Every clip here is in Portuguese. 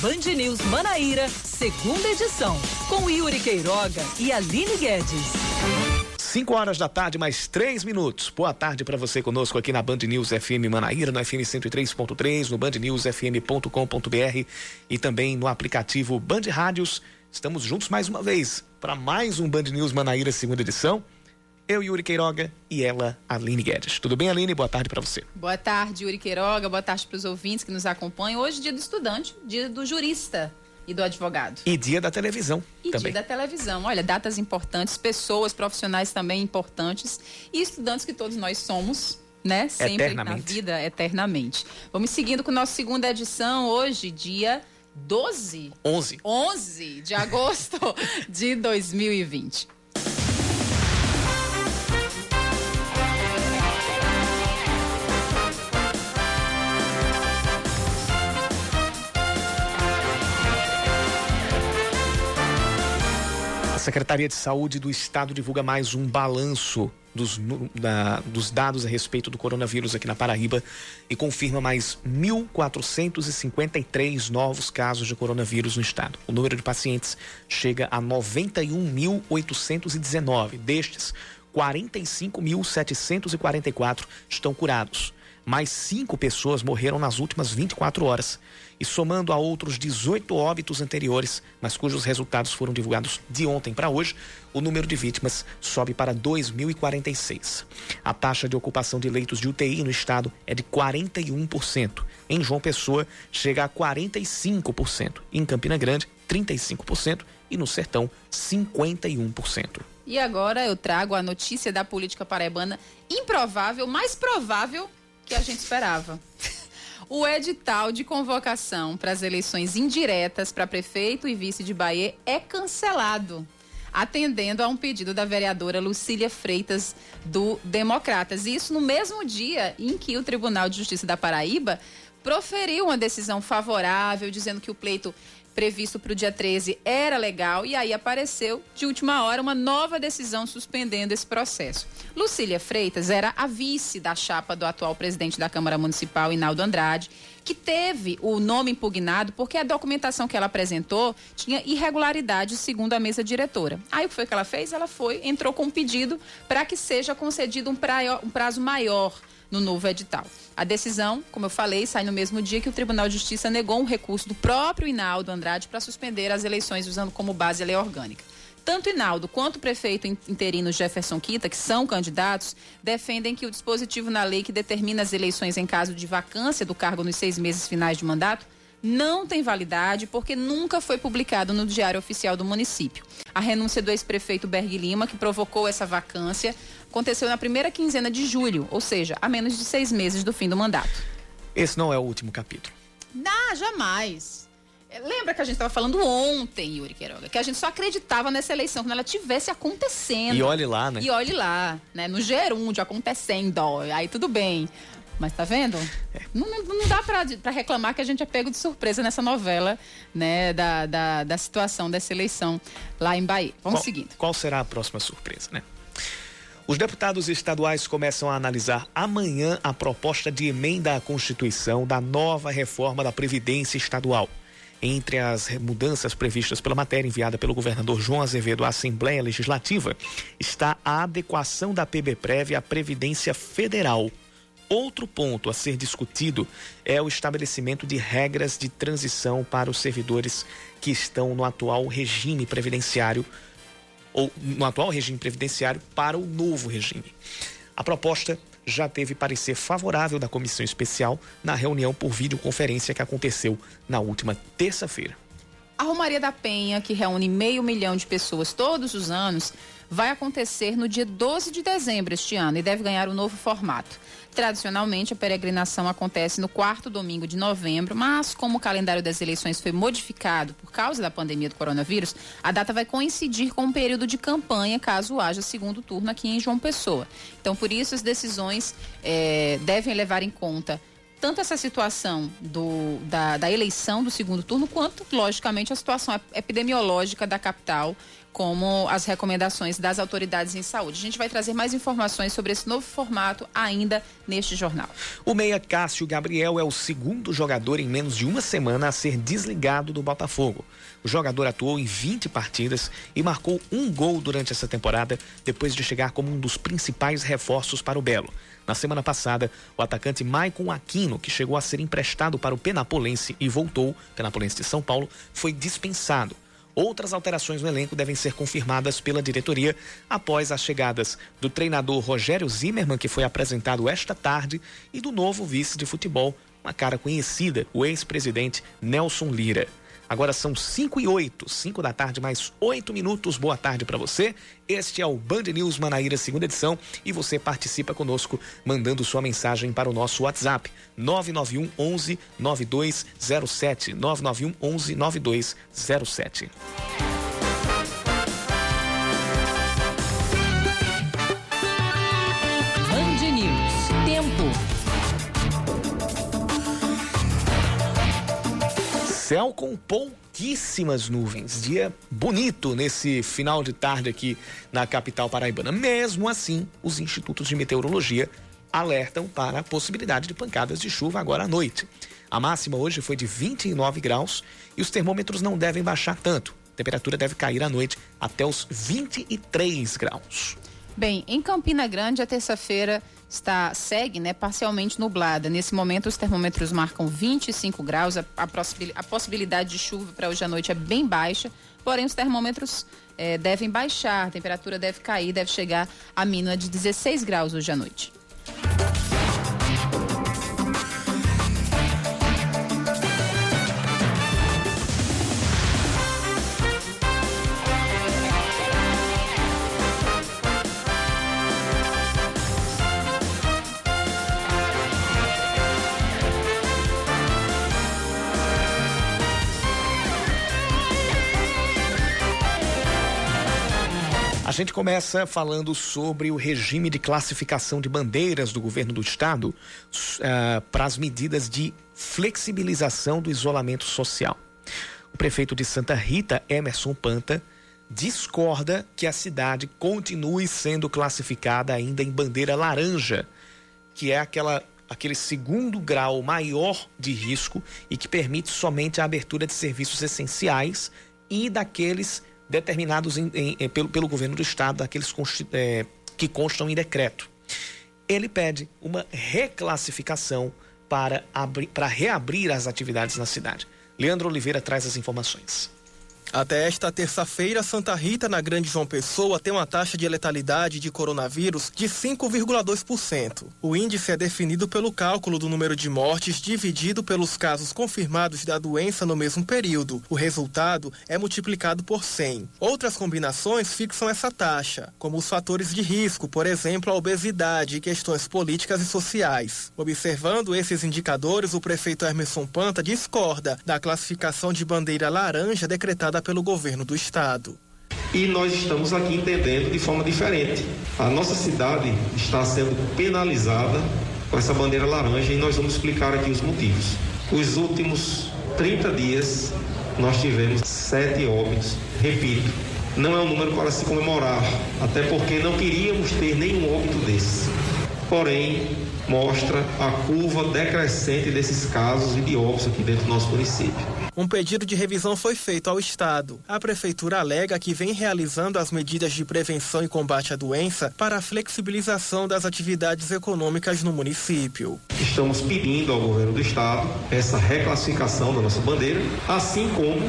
Band News Manaíra, segunda edição, com Yuri Queiroga e Aline Guedes. 5 horas da tarde, mais 3 minutos. Boa tarde para você conosco aqui na Band News FM Manaíra, no FM 103.3, no bandnewsfm.com.br e também no aplicativo Band Rádios. Estamos juntos mais uma vez para mais um Band News Manaíra, segunda edição. Eu, Yuri Queiroga, e ela, Aline Guedes. Tudo bem, Aline? Boa tarde para você. Boa tarde, Yuri Queiroga. Boa tarde para os ouvintes que nos acompanham. Hoje, dia do estudante, dia do jurista e do advogado. E dia da televisão e também. dia da televisão. Olha, datas importantes, pessoas profissionais também importantes e estudantes que todos nós somos. Né? Sempre na vida, eternamente. Vamos seguindo com nossa segunda edição, hoje, dia 12? 11. 11 de agosto de 2020. Secretaria de Saúde do Estado divulga mais um balanço dos, da, dos dados a respeito do coronavírus aqui na Paraíba e confirma mais 1.453 novos casos de coronavírus no estado. O número de pacientes chega a 91.819. Destes, 45.744 estão curados. Mais cinco pessoas morreram nas últimas 24 horas e somando a outros 18 óbitos anteriores, mas cujos resultados foram divulgados de ontem para hoje, o número de vítimas sobe para 2.046. A taxa de ocupação de leitos de UTI no estado é de 41%. Em João Pessoa, chega a 45%. Em Campina Grande, 35%. E no Sertão, 51%. E agora eu trago a notícia da política paraibana improvável, mais provável que a gente esperava. O edital de convocação para as eleições indiretas para prefeito e vice de Bahia é cancelado, atendendo a um pedido da vereadora Lucília Freitas do Democratas. Isso no mesmo dia em que o Tribunal de Justiça da Paraíba proferiu uma decisão favorável, dizendo que o pleito previsto para o dia 13 era legal e aí apareceu de última hora uma nova decisão suspendendo esse processo. Lucília Freitas era a vice da chapa do atual presidente da Câmara Municipal, Inaldo Andrade, que teve o nome impugnado porque a documentação que ela apresentou tinha irregularidades segundo a mesa diretora. Aí o que foi que ela fez? Ela foi, entrou com um pedido para que seja concedido um, praio, um prazo maior no novo edital. A decisão, como eu falei, sai no mesmo dia que o Tribunal de Justiça negou um recurso do próprio Inaldo Andrade para suspender as eleições usando como base a lei orgânica. Tanto Inaldo quanto o prefeito interino Jefferson Quita, que são candidatos, defendem que o dispositivo na lei que determina as eleições em caso de vacância do cargo nos seis meses finais de mandato não tem validade porque nunca foi publicado no Diário Oficial do município. A renúncia do ex-prefeito Berg Lima, que provocou essa vacância, aconteceu na primeira quinzena de julho, ou seja, a menos de seis meses do fim do mandato. Esse não é o último capítulo. Não, jamais. Lembra que a gente estava falando ontem, Yuri Queiroga, que a gente só acreditava nessa eleição quando ela tivesse acontecendo. E olhe lá, né? E olhe lá, né? No gerúndio acontecendo, aí tudo bem. Mas tá vendo? Não, não dá para reclamar que a gente é pego de surpresa nessa novela, né, da, da, da situação dessa eleição lá em Bahia. Vamos qual, seguindo. Qual será a próxima surpresa, né? Os deputados estaduais começam a analisar amanhã a proposta de emenda à Constituição da nova reforma da Previdência Estadual. Entre as mudanças previstas pela matéria enviada pelo governador João Azevedo à Assembleia Legislativa está a adequação da PBPrev à Previdência Federal. Outro ponto a ser discutido é o estabelecimento de regras de transição para os servidores que estão no atual regime previdenciário ou no atual regime previdenciário para o novo regime. A proposta já teve parecer favorável da comissão especial na reunião por videoconferência que aconteceu na última terça-feira. A Romaria da Penha, que reúne meio milhão de pessoas todos os anos, vai acontecer no dia 12 de dezembro este ano e deve ganhar um novo formato. Tradicionalmente, a peregrinação acontece no quarto domingo de novembro, mas como o calendário das eleições foi modificado por causa da pandemia do coronavírus, a data vai coincidir com o período de campanha, caso haja segundo turno aqui em João Pessoa. Então, por isso, as decisões é, devem levar em conta tanto essa situação do, da, da, eleição do segundo turno, quanto, logicamente, a situação epidemiológica da capital, como as recomendações das autoridades em saúde. A gente vai trazer mais informações sobre esse novo formato ainda neste jornal. O meia Cássio Gabriel é o segundo jogador em menos de uma semana a ser desligado do Botafogo. O jogador atuou em 20 partidas e marcou um gol durante essa temporada, depois de chegar como um dos principais reforços para o Belo. Na semana passada, o atacante Maicon Aquino, que chegou a ser emprestado para o Penapolense e voltou, Penapolense de São Paulo, foi dispensado. Outras alterações no elenco devem ser confirmadas pela diretoria após as chegadas do treinador Rogério Zimmermann, que foi apresentado esta tarde, e do novo vice de futebol, uma cara conhecida, o ex-presidente Nelson Lira. Agora são 5 e 8, 5 da tarde, mais 8 minutos. Boa tarde para você. Este é o Band News Manaíra, segunda edição, e você participa conosco mandando sua mensagem para o nosso WhatsApp 991 11 9207 991 11 9207. Céu com pouquíssimas nuvens. Dia bonito nesse final de tarde aqui na capital paraibana. Mesmo assim, os institutos de meteorologia alertam para a possibilidade de pancadas de chuva agora à noite. A máxima hoje foi de 29 graus e os termômetros não devem baixar tanto. A temperatura deve cair à noite até os 23 graus. Bem, em Campina Grande, a terça-feira está segue, né, parcialmente nublada. Nesse momento, os termômetros marcam 25 graus. A, a, a possibilidade de chuva para hoje à noite é bem baixa. Porém, os termômetros eh, devem baixar, a temperatura deve cair, deve chegar a mínima de 16 graus hoje à noite. Gente começa falando sobre o regime de classificação de bandeiras do governo do estado uh, para as medidas de flexibilização do isolamento social. O prefeito de Santa Rita, Emerson Panta, discorda que a cidade continue sendo classificada ainda em bandeira laranja, que é aquela aquele segundo grau maior de risco e que permite somente a abertura de serviços essenciais e daqueles determinados em, em, em, pelo, pelo governo do estado, daqueles é, que constam em decreto. Ele pede uma reclassificação para, abrir, para reabrir as atividades na cidade. Leandro Oliveira traz as informações. Até esta terça-feira, Santa Rita, na Grande João Pessoa, tem uma taxa de letalidade de coronavírus de 5,2%. O índice é definido pelo cálculo do número de mortes dividido pelos casos confirmados da doença no mesmo período. O resultado é multiplicado por 100. Outras combinações fixam essa taxa, como os fatores de risco, por exemplo, a obesidade e questões políticas e sociais. Observando esses indicadores, o prefeito Emerson Panta discorda da classificação de bandeira laranja decretada pelo governo do estado. E nós estamos aqui entendendo de forma diferente. A nossa cidade está sendo penalizada com essa bandeira laranja e nós vamos explicar aqui os motivos. Os últimos 30 dias nós tivemos sete óbitos. Repito, não é um número para se comemorar, até porque não queríamos ter nenhum óbito desse. Porém, mostra a curva decrescente desses casos e de óbitos aqui dentro do nosso município. Um pedido de revisão foi feito ao Estado. A Prefeitura alega que vem realizando as medidas de prevenção e combate à doença para a flexibilização das atividades econômicas no município. Estamos pedindo ao governo do Estado essa reclassificação da nossa bandeira, assim como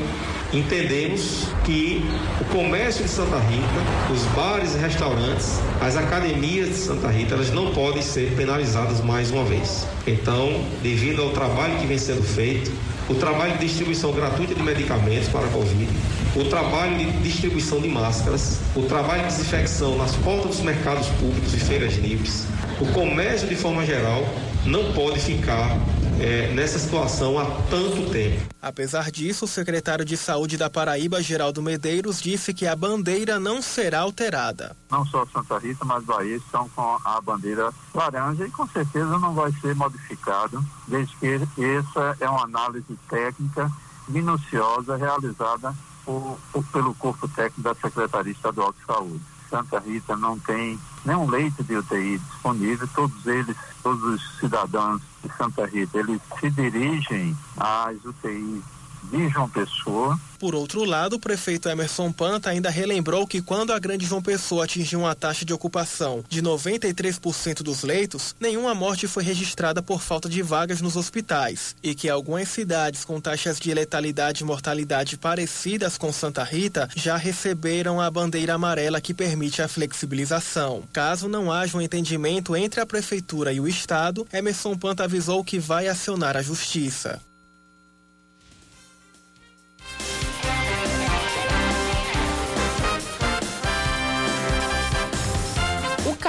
entendemos que o comércio de Santa Rita, os bares e restaurantes, as academias de Santa Rita, elas não podem ser penalizadas mais uma vez. Então, devido ao trabalho que vem sendo feito, o trabalho de distribuição gratuita de medicamentos para a Covid, o trabalho de distribuição de máscaras, o trabalho de desinfecção nas portas dos mercados públicos e feiras livres, o comércio de forma geral não pode ficar é, nessa situação há tanto tempo. Apesar disso, o secretário de Saúde da Paraíba, Geraldo Medeiros, disse que a bandeira não será alterada. Não só Santa Rita, mas Bahia estão com a bandeira laranja e com certeza não vai ser modificado, desde que essa é uma análise técnica minuciosa realizada por, por, pelo corpo técnico da Secretaria Estadual de Saúde. Santa Rita não tem nenhum leito de UTI disponível, todos eles, todos os cidadãos de Santa Rita, eles se dirigem às UTIs de João Pessoa. Por outro lado, o prefeito Emerson Panta ainda relembrou que quando a Grande João Pessoa atingiu uma taxa de ocupação de 93% dos leitos, nenhuma morte foi registrada por falta de vagas nos hospitais e que algumas cidades com taxas de letalidade e mortalidade parecidas com Santa Rita já receberam a bandeira amarela que permite a flexibilização. Caso não haja um entendimento entre a prefeitura e o estado, Emerson Panta avisou que vai acionar a justiça.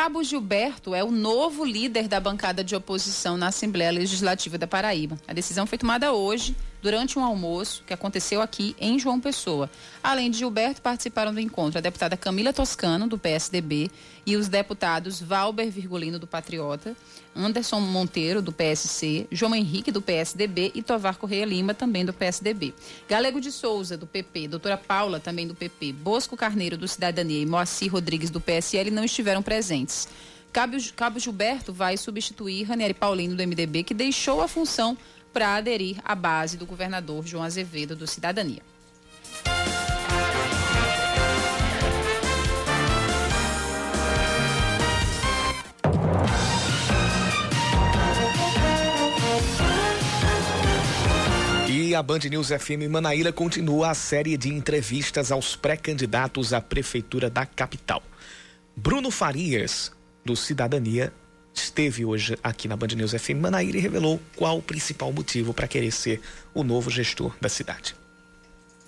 Cabo Gilberto é o novo líder da bancada de oposição na Assembleia Legislativa da Paraíba. A decisão foi tomada hoje durante um almoço que aconteceu aqui em João Pessoa. Além de Gilberto, participaram do encontro a deputada Camila Toscano, do PSDB, e os deputados Valber Virgulino, do Patriota, Anderson Monteiro, do PSC, João Henrique, do PSDB e Tovar Correia Lima, também do PSDB. Galego de Souza, do PP, doutora Paula, também do PP, Bosco Carneiro, do Cidadania e Moacir Rodrigues, do PSL, não estiveram presentes. Cabo, Cabo Gilberto vai substituir Ranieri Paulino, do MDB, que deixou a função para aderir à base do governador João Azevedo do Cidadania. E a Band News FM Manaíra continua a série de entrevistas aos pré-candidatos à prefeitura da capital. Bruno Farias, do Cidadania, esteve hoje aqui na Band News FM Manaíra e revelou qual o principal motivo para querer ser o novo gestor da cidade.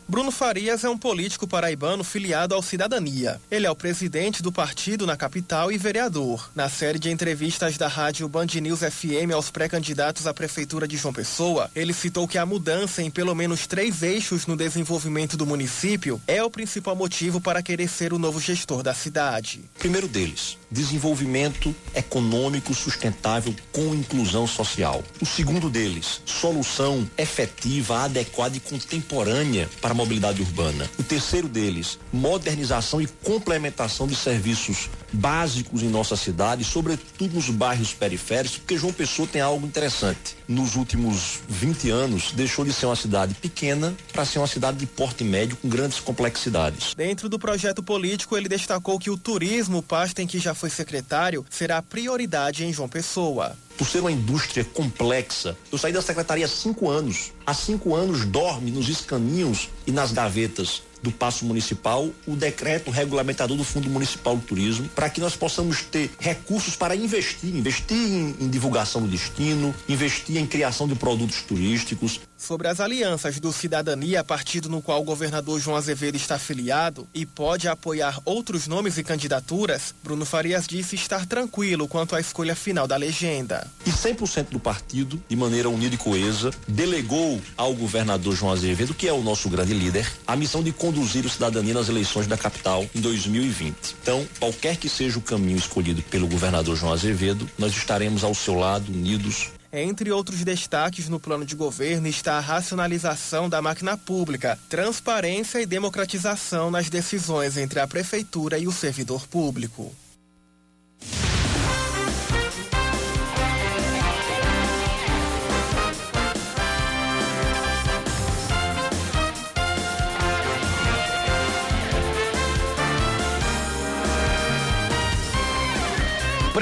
Bruno Farias é um político paraibano filiado ao Cidadania. Ele é o presidente do partido na capital e vereador. Na série de entrevistas da rádio Band News FM aos pré-candidatos à prefeitura de João Pessoa, ele citou que a mudança em pelo menos três eixos no desenvolvimento do município é o principal motivo para querer ser o novo gestor da cidade. Primeiro deles, desenvolvimento econômico sustentável com inclusão social. O segundo deles, solução efetiva, adequada e contemporânea para a mobilidade urbana. O terceiro deles, modernização e complementação de serviços básicos em nossa cidade, sobretudo nos bairros periféricos, porque João Pessoa tem algo interessante. Nos últimos 20 anos, deixou de ser uma cidade pequena para ser uma cidade de porte médio com grandes complexidades. Dentro do projeto político, ele destacou que o turismo, pasta em que já foi secretário, será prioridade em João Pessoa por ser uma indústria complexa. Eu saí da secretaria há cinco anos. Há cinco anos dorme nos escaninhos e nas gavetas do Paço Municipal o decreto regulamentador do Fundo Municipal do Turismo, para que nós possamos ter recursos para investir, investir em, em divulgação do destino, investir em criação de produtos turísticos, sobre as alianças do Cidadania, partido no qual o governador João Azevedo está afiliado e pode apoiar outros nomes e candidaturas, Bruno Farias disse estar tranquilo quanto à escolha final da legenda. E 100% do partido, de maneira unida e coesa, delegou ao governador João Azevedo, que é o nosso grande líder, a missão de conduzir o Cidadania nas eleições da capital em 2020. Então, qualquer que seja o caminho escolhido pelo governador João Azevedo, nós estaremos ao seu lado, unidos, entre outros destaques no plano de governo está a racionalização da máquina pública, transparência e democratização nas decisões entre a prefeitura e o servidor público.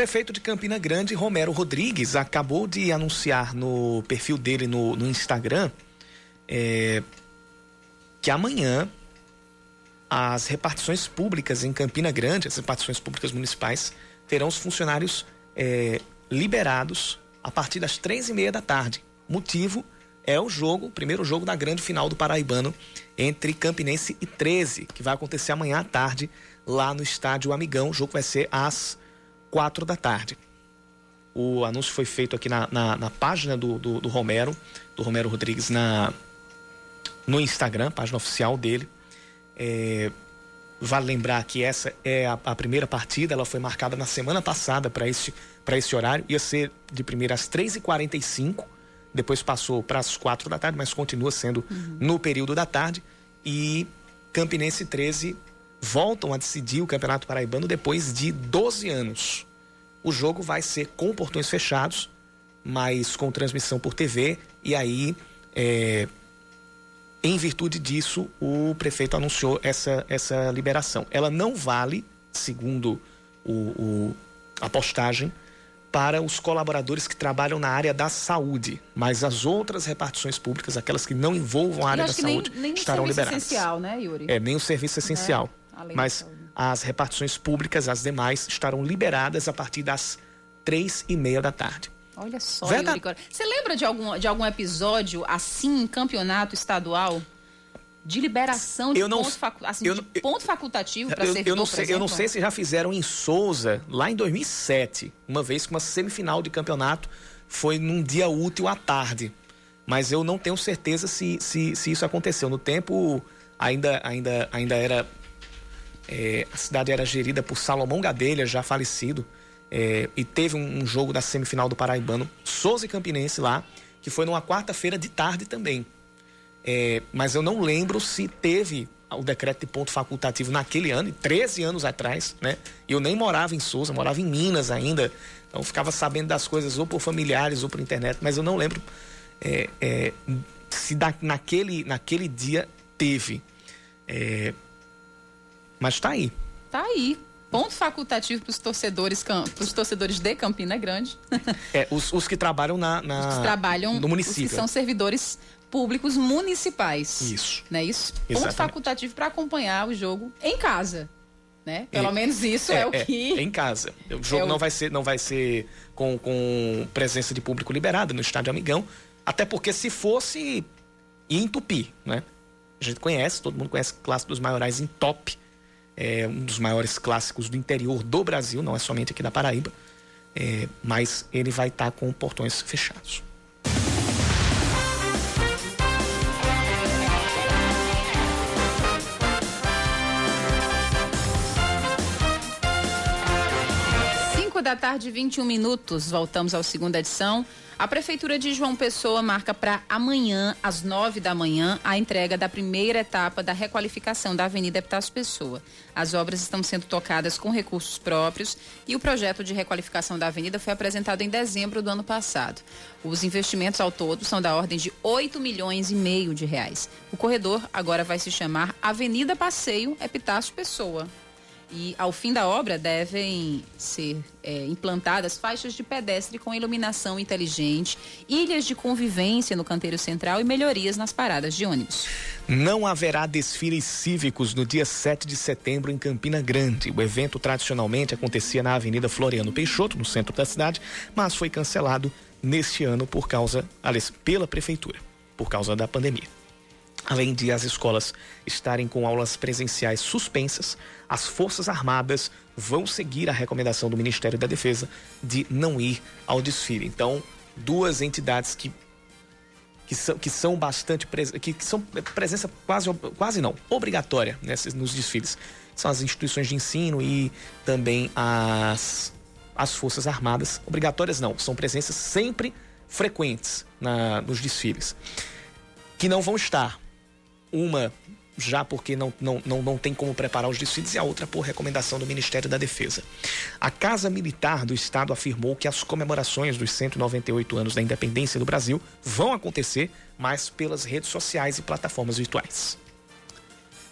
Prefeito de Campina Grande, Romero Rodrigues, acabou de anunciar no perfil dele no, no Instagram é, que amanhã as repartições públicas em Campina Grande, as repartições públicas municipais, terão os funcionários é, liberados a partir das três e meia da tarde. Motivo é o jogo, o primeiro jogo da grande final do Paraibano entre Campinense e 13, que vai acontecer amanhã à tarde lá no estádio Amigão. O jogo vai ser às quatro da tarde. O anúncio foi feito aqui na, na, na página do, do, do, Romero, do Romero Rodrigues, na, no Instagram, página oficial dele. É, vale lembrar que essa é a, a, primeira partida, ela foi marcada na semana passada para esse, esse horário. Ia ser de primeira às 3h45, depois passou para as quatro da tarde, mas continua sendo uhum. no período da tarde. E Campinense 13 voltam a decidir o Campeonato Paraibano depois de 12 anos. O jogo vai ser com portões fechados, mas com transmissão por TV, e aí, é, em virtude disso, o prefeito anunciou essa, essa liberação. Ela não vale, segundo o, o a postagem, para os colaboradores que trabalham na área da saúde, mas as outras repartições públicas, aquelas que não envolvam a área da saúde, nem, nem estarão liberadas. essencial, né, Yuri? É, nem o serviço essencial. É, mas as repartições públicas, as demais, estarão liberadas a partir das três e meia da tarde. Olha só, Veda... Yuri. Você lembra de algum, de algum episódio assim em campeonato estadual? de liberação de eu não, ponto, facu assim, eu, de ponto facultativo para ser eu não sei Eu não sei se já fizeram em Souza, lá em 2007, uma vez que uma semifinal de campeonato foi num dia útil à tarde. Mas eu não tenho certeza se, se, se isso aconteceu. No tempo, ainda, ainda, ainda era. É, a cidade era gerida por Salomão Gadelha, já falecido. É, e teve um, um, jogo da semifinal do Paraibano, Souza e Campinense lá, que foi numa quarta-feira de tarde também. É, mas eu não lembro se teve o decreto de ponto facultativo naquele ano, 13 anos atrás, né? Eu nem morava em Souza, morava em Minas ainda. Então ficava sabendo das coisas ou por familiares ou por internet, mas eu não lembro é, é, se da, naquele, naquele dia teve. É, mas está aí. Está aí. Ponto facultativo para os torcedores, pros torcedores de Campina Grande. É, os, os que trabalham na, na os que trabalham no município. Os que são servidores públicos municipais. Isso. Não é isso? Exatamente. Ponto facultativo para acompanhar o jogo em casa. Né? Pelo é, menos isso é, é o que. É, em casa. O jogo é não, vai ser, não vai ser com, com presença de público liberada no estádio Amigão. Até porque se fosse, ia entupir, né? A gente conhece, todo mundo conhece o clássico dos maiorais em top. É um dos maiores clássicos do interior do Brasil, não é somente aqui da Paraíba. É, mas ele vai estar tá com portões fechados. 5 da tarde, 21 minutos. Voltamos ao segunda edição. A Prefeitura de João Pessoa marca para amanhã, às 9 da manhã, a entrega da primeira etapa da requalificação da Avenida Epitácio Pessoa. As obras estão sendo tocadas com recursos próprios e o projeto de requalificação da avenida foi apresentado em dezembro do ano passado. Os investimentos ao todo são da ordem de 8 milhões e meio de reais. O corredor agora vai se chamar Avenida Passeio Epitácio Pessoa. E ao fim da obra devem ser é, implantadas faixas de pedestre com iluminação inteligente, ilhas de convivência no canteiro central e melhorias nas paradas de ônibus. Não haverá desfiles cívicos no dia 7 de setembro em Campina Grande. O evento tradicionalmente acontecia na Avenida Floriano Peixoto, no centro da cidade, mas foi cancelado neste ano por causa, aliás, pela prefeitura, por causa da pandemia. Além de as escolas estarem com aulas presenciais suspensas, as Forças Armadas vão seguir a recomendação do Ministério da Defesa de não ir ao desfile. Então, duas entidades que que são, que são bastante que, que são presença quase quase não obrigatória nesses, nos desfiles são as instituições de ensino e também as as forças armadas obrigatórias não são presenças sempre frequentes na, nos desfiles que não vão estar uma já porque não, não, não, não tem como preparar os desfiles, e a outra por recomendação do Ministério da Defesa. A Casa Militar do Estado afirmou que as comemorações dos 198 anos da independência do Brasil vão acontecer, mas pelas redes sociais e plataformas virtuais.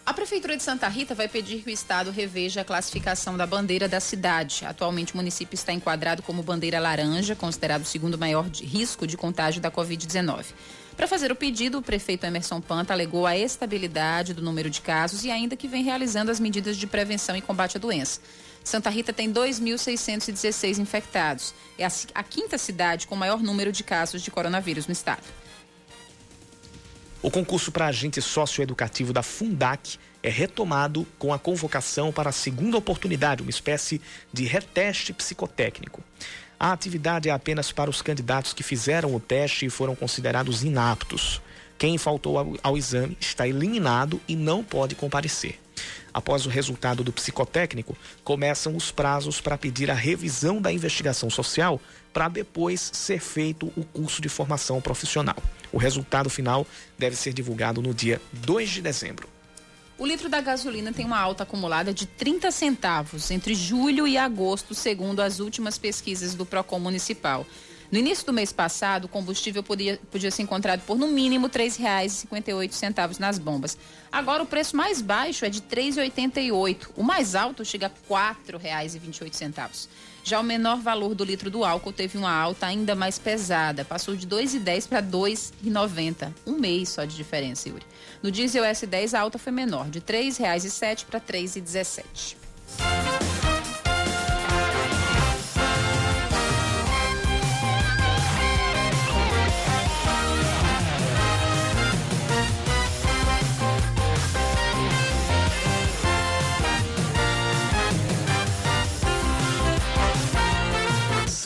A Prefeitura de Santa Rita vai pedir que o Estado reveja a classificação da bandeira da cidade. Atualmente, o município está enquadrado como bandeira laranja, considerado o segundo maior risco de contágio da Covid-19. Para fazer o pedido, o prefeito Emerson Panta alegou a estabilidade do número de casos e ainda que vem realizando as medidas de prevenção e combate à doença. Santa Rita tem 2.616 infectados. É a, quinta cidade com maior número de casos de coronavírus no estado. O concurso para agente socioeducativo da Fundac é retomado com a convocação para a segunda oportunidade, uma espécie de reteste psicotécnico. A atividade é apenas para os candidatos que fizeram o teste e foram considerados inaptos. Quem faltou ao, ao exame está eliminado e não pode comparecer. Após o resultado do psicotécnico, começam os prazos para pedir a revisão da investigação social para depois ser feito o curso de formação profissional. O resultado final deve ser divulgado no dia 2 de dezembro. O litro da gasolina tem uma alta acumulada de 30 centavos entre julho e agosto, segundo as últimas pesquisas do Procon Municipal. No início do mês passado, o combustível podia, podia ser encontrado por no mínimo R$ 3,58 nas bombas. Agora o preço mais baixo é de R$ 3,88. O mais alto chega a R$ 4,28. Já o menor valor do litro do álcool teve uma alta ainda mais pesada, passou de 2,10 para 2,90. Um mês só de diferença, Yuri. No diesel S10 a alta foi menor, de R$ 3,07 para R$ 3,17.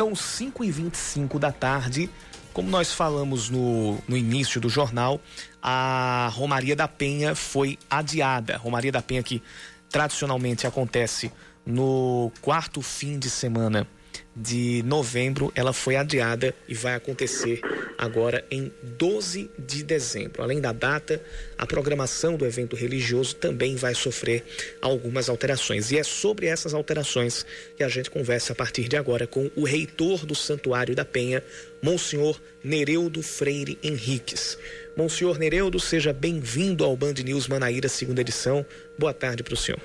São 5 e 25 da tarde. Como nós falamos no, no início do jornal, a Romaria da Penha foi adiada. Romaria da Penha que tradicionalmente acontece no quarto fim de semana de novembro, ela foi adiada e vai acontecer agora em 12 de dezembro. Além da data, a programação do evento religioso também vai sofrer algumas alterações. E é sobre essas alterações que a gente conversa a partir de agora com o reitor do Santuário da Penha, Monsenhor Nereudo Freire Henriques. Monsenhor Nereudo, seja bem-vindo ao Band News Manaíra, segunda edição. Boa tarde para o senhor.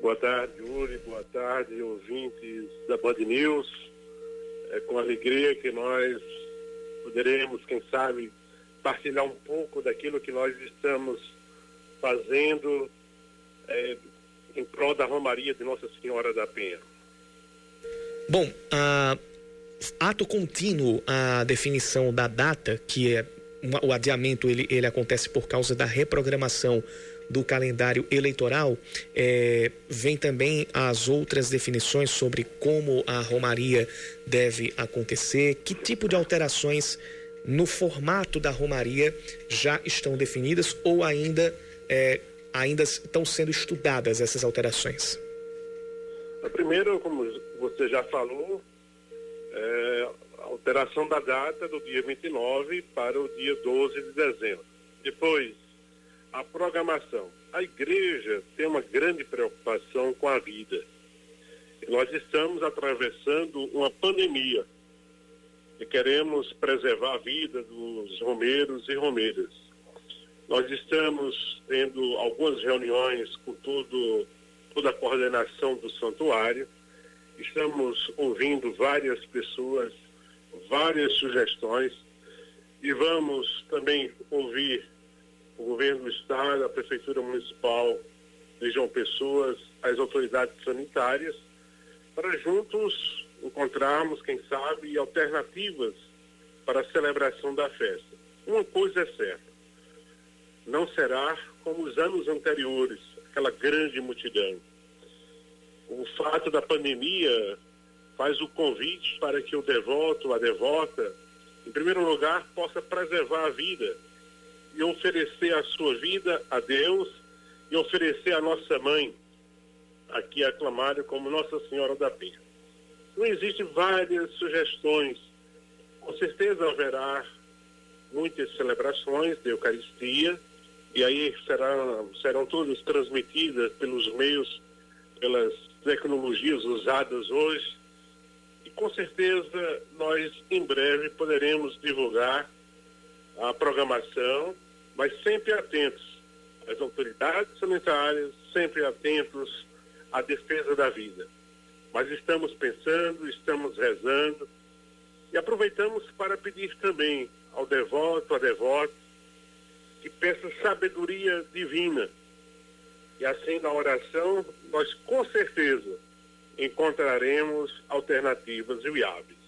Boa tarde, Yuri. Boa tarde, ouvintes da Band News. É com alegria que nós poderemos, quem sabe, partilhar um pouco daquilo que nós estamos fazendo é, em prol da Romaria de Nossa Senhora da Penha. Bom, uh, ato contínuo a definição da data, que é o adiamento ele, ele acontece por causa da reprogramação do calendário eleitoral, é, vem também as outras definições sobre como a Romaria deve acontecer, que tipo de alterações no formato da Romaria já estão definidas ou ainda, é, ainda estão sendo estudadas essas alterações? A primeira, como você já falou, é a alteração da data do dia 29 para o dia 12 de dezembro. Depois, a programação. A igreja tem uma grande preocupação com a vida. Nós estamos atravessando uma pandemia e queremos preservar a vida dos romeiros e romeiras. Nós estamos tendo algumas reuniões com todo, toda a coordenação do santuário, estamos ouvindo várias pessoas, várias sugestões e vamos também ouvir o governo do estado, a prefeitura municipal de João Pessoas, as autoridades sanitárias, para juntos encontrarmos, quem sabe, alternativas para a celebração da festa. Uma coisa é certa, não será como os anos anteriores, aquela grande multidão. O fato da pandemia faz o convite para que o devoto, a devota, em primeiro lugar, possa preservar a vida e oferecer a sua vida a Deus e oferecer a nossa mãe, aqui aclamada como Nossa Senhora da Penha. Não existem várias sugestões. Com certeza haverá muitas celebrações de Eucaristia, e aí serão, serão todas transmitidas pelos meios, pelas tecnologias usadas hoje. E com certeza nós em breve poderemos divulgar a programação mas sempre atentos às autoridades sanitárias, sempre atentos à defesa da vida. Mas estamos pensando, estamos rezando e aproveitamos para pedir também ao devoto, à devota, que peça sabedoria divina. E assim, na oração, nós com certeza encontraremos alternativas viáveis.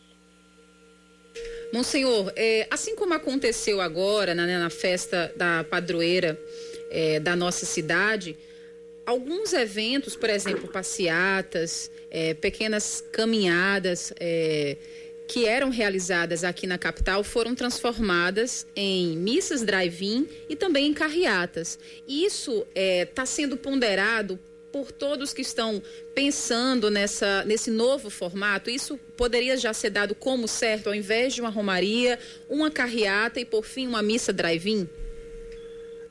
Monsenhor, é, assim como aconteceu agora né, na festa da padroeira é, da nossa cidade, alguns eventos, por exemplo, passeatas, é, pequenas caminhadas é, que eram realizadas aqui na capital foram transformadas em missas drive-in e também em carreatas. Isso está é, sendo ponderado por todos que estão pensando nessa, nesse novo formato, isso poderia já ser dado como certo, ao invés de uma romaria, uma carreata e, por fim, uma missa drive-in?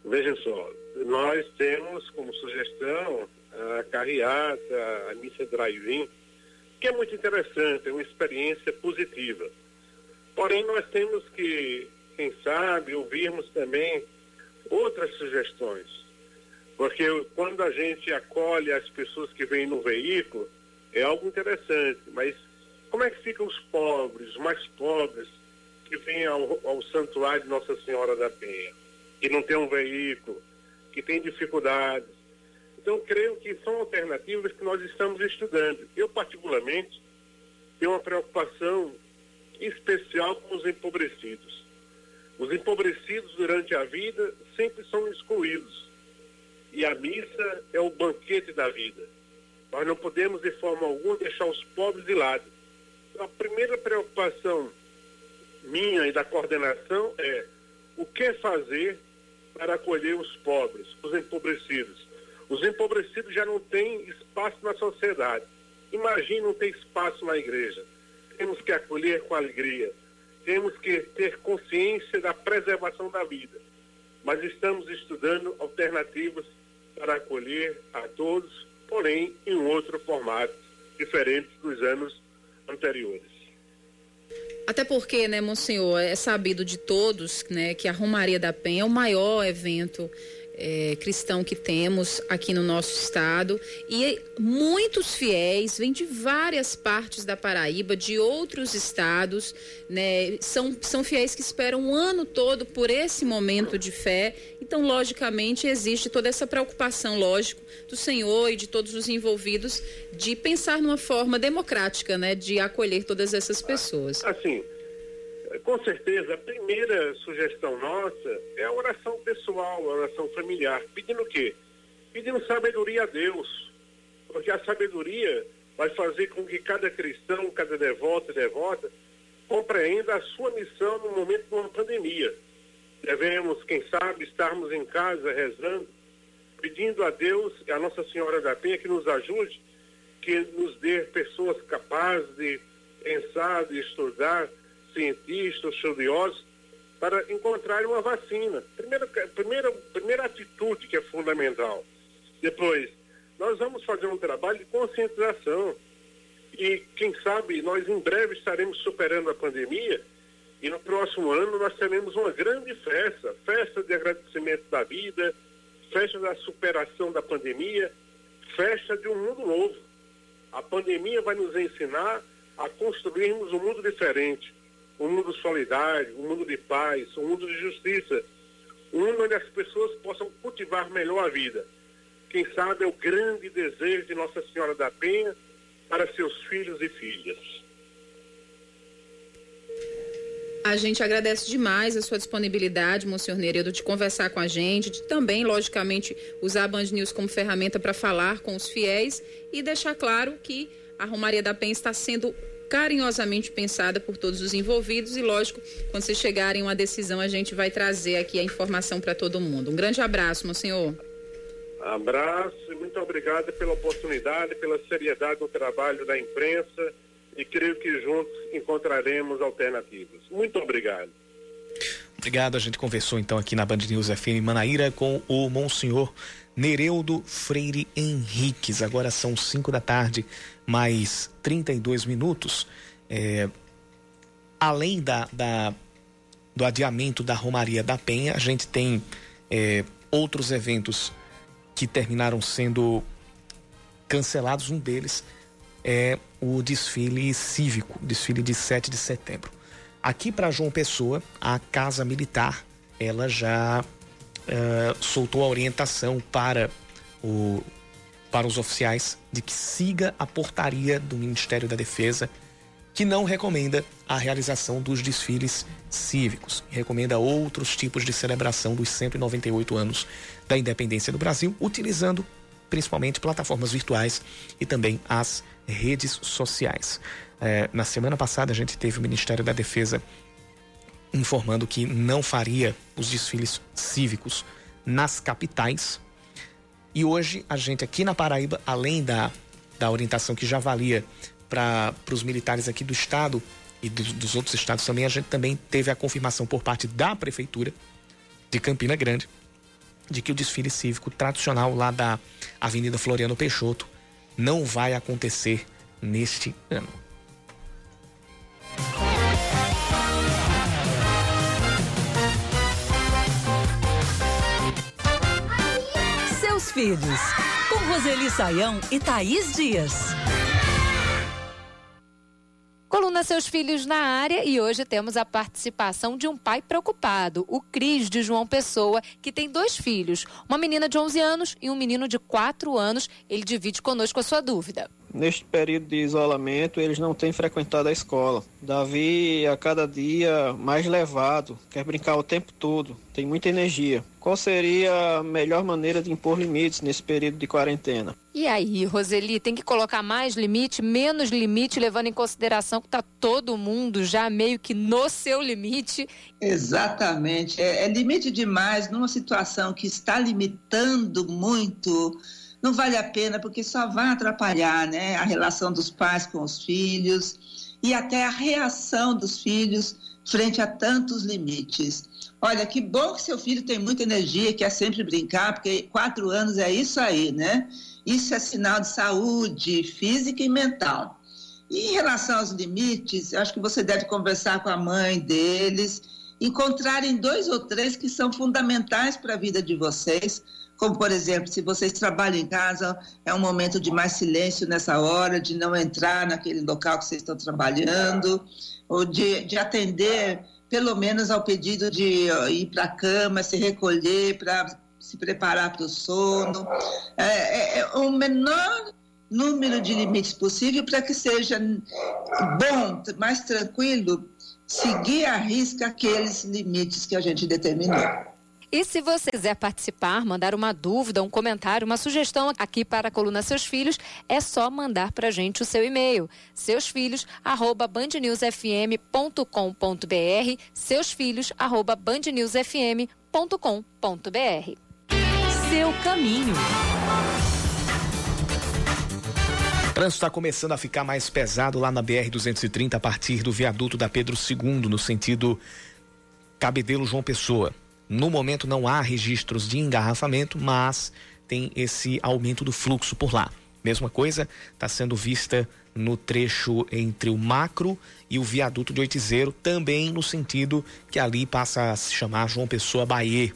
Veja só, nós temos como sugestão a carreata, a missa drive-in, que é muito interessante, é uma experiência positiva. Porém, nós temos que, quem sabe, ouvirmos também outras sugestões. Porque quando a gente acolhe as pessoas que vêm no veículo, é algo interessante, mas como é que ficam os pobres, os mais pobres, que vêm ao, ao santuário de Nossa Senhora da Penha, que não tem um veículo, que tem dificuldades? Então, creio que são alternativas que nós estamos estudando. Eu, particularmente, tenho uma preocupação especial com os empobrecidos. Os empobrecidos durante a vida sempre são excluídos. E a missa é o banquete da vida. Nós não podemos, de forma alguma, deixar os pobres de lado. Então, a primeira preocupação minha e da coordenação é o que fazer para acolher os pobres, os empobrecidos. Os empobrecidos já não têm espaço na sociedade. Imagine não ter espaço na igreja. Temos que acolher com alegria. Temos que ter consciência da preservação da vida. Mas estamos estudando alternativas para acolher a todos, porém em um outro formato, diferente dos anos anteriores. Até porque, né, Monsenhor, é sabido de todos, né, que a Romaria da Penha é o maior evento é, cristão que temos aqui no nosso estado e muitos fiéis vêm de várias partes da Paraíba, de outros estados, né? São, são fiéis que esperam o ano todo por esse momento de fé. Então, logicamente, existe toda essa preocupação, lógico, do Senhor e de todos os envolvidos de pensar numa forma democrática, né? De acolher todas essas pessoas. Assim, com certeza, a primeira sugestão nossa é a oração pessoal, a oração familiar. Pedindo o quê? Pedindo sabedoria a Deus. Porque a sabedoria vai fazer com que cada cristão, cada devoto e devota, compreenda a sua missão no momento de uma pandemia. Devemos, quem sabe, estarmos em casa rezando, pedindo a Deus e a Nossa Senhora da Penha que nos ajude, que nos dê pessoas capazes de pensar, de estudar, cientistas, estudiosos, para encontrar uma vacina. Primeira, primeira, primeira atitude que é fundamental. Depois, nós vamos fazer um trabalho de conscientização. E, quem sabe, nós em breve estaremos superando a pandemia e no próximo ano nós teremos uma grande festa festa de agradecimento da vida, festa da superação da pandemia, festa de um mundo novo. A pandemia vai nos ensinar a construirmos um mundo diferente um mundo solidário, um mundo de paz, um mundo de justiça, um mundo onde as pessoas possam cultivar melhor a vida. Quem sabe é o grande desejo de Nossa Senhora da Penha para seus filhos e filhas. A gente agradece demais a sua disponibilidade, Monsenhor Neredo, de conversar com a gente, de também, logicamente, usar a Band News como ferramenta para falar com os fiéis e deixar claro que a Romaria da Penha está sendo carinhosamente pensada por todos os envolvidos e, lógico, quando vocês chegarem a uma decisão, a gente vai trazer aqui a informação para todo mundo. Um grande abraço, meu senhor. Abraço e muito obrigado pela oportunidade, pela seriedade do trabalho da imprensa e creio que juntos encontraremos alternativas. Muito obrigado. Obrigado. A gente conversou então aqui na Band News FM Manaíra com o Monsenhor Nereudo Freire Henriques. Agora são 5 da tarde, mais 32 minutos. É, além da, da, do adiamento da Romaria da Penha, a gente tem é, outros eventos que terminaram sendo cancelados. Um deles é o desfile cívico, desfile de 7 de setembro. Aqui para João Pessoa, a Casa Militar, ela já uh, soltou a orientação para, o, para os oficiais de que siga a portaria do Ministério da Defesa, que não recomenda a realização dos desfiles cívicos, recomenda outros tipos de celebração dos 198 anos da independência do Brasil, utilizando principalmente plataformas virtuais e também as redes sociais. É, na semana passada, a gente teve o Ministério da Defesa informando que não faria os desfiles cívicos nas capitais. E hoje a gente aqui na Paraíba, além da, da orientação que já valia para os militares aqui do estado e do, dos outros estados também, a gente também teve a confirmação por parte da prefeitura de Campina Grande de que o desfile cívico tradicional lá da Avenida Floriano Peixoto não vai acontecer neste ano. Filhos, com Roseli Saião e Thaís Dias. Coluna Seus Filhos na área e hoje temos a participação de um pai preocupado, o Cris de João Pessoa, que tem dois filhos, uma menina de 11 anos e um menino de 4 anos. Ele divide conosco a sua dúvida. Neste período de isolamento, eles não têm frequentado a escola. Davi, a cada dia mais levado, quer brincar o tempo todo, tem muita energia. Qual seria a melhor maneira de impor limites nesse período de quarentena? E aí, Roseli, tem que colocar mais limite, menos limite, levando em consideração que está todo mundo já meio que no seu limite? Exatamente. É, é limite demais numa situação que está limitando muito não vale a pena porque só vai atrapalhar né, a relação dos pais com os filhos e até a reação dos filhos frente a tantos limites. Olha, que bom que seu filho tem muita energia, quer sempre brincar, porque quatro anos é isso aí, né? Isso é sinal de saúde física e mental. E em relação aos limites, acho que você deve conversar com a mãe deles, encontrarem dois ou três que são fundamentais para a vida de vocês, como, por exemplo, se vocês trabalham em casa, é um momento de mais silêncio nessa hora, de não entrar naquele local que vocês estão trabalhando, ou de, de atender, pelo menos, ao pedido de ir para a cama, se recolher, para se preparar para o sono. É, é, é o menor número de limites possível para que seja bom, mais tranquilo, seguir à risca aqueles limites que a gente determinou. E se você quiser participar, mandar uma dúvida, um comentário, uma sugestão aqui para a coluna Seus Filhos, é só mandar para a gente o seu e-mail. seusfilhos@bandnewsfm.com.br, seusfilhos@bandnewsfm.com.br. Seu caminho. O trânsito está começando a ficar mais pesado lá na BR-230 a partir do viaduto da Pedro II, no sentido Cabedelo João Pessoa. No momento não há registros de engarrafamento, mas tem esse aumento do fluxo por lá. Mesma coisa está sendo vista no trecho entre o macro e o viaduto de Oitizeiro, também no sentido que ali passa a se chamar João Pessoa Bahia.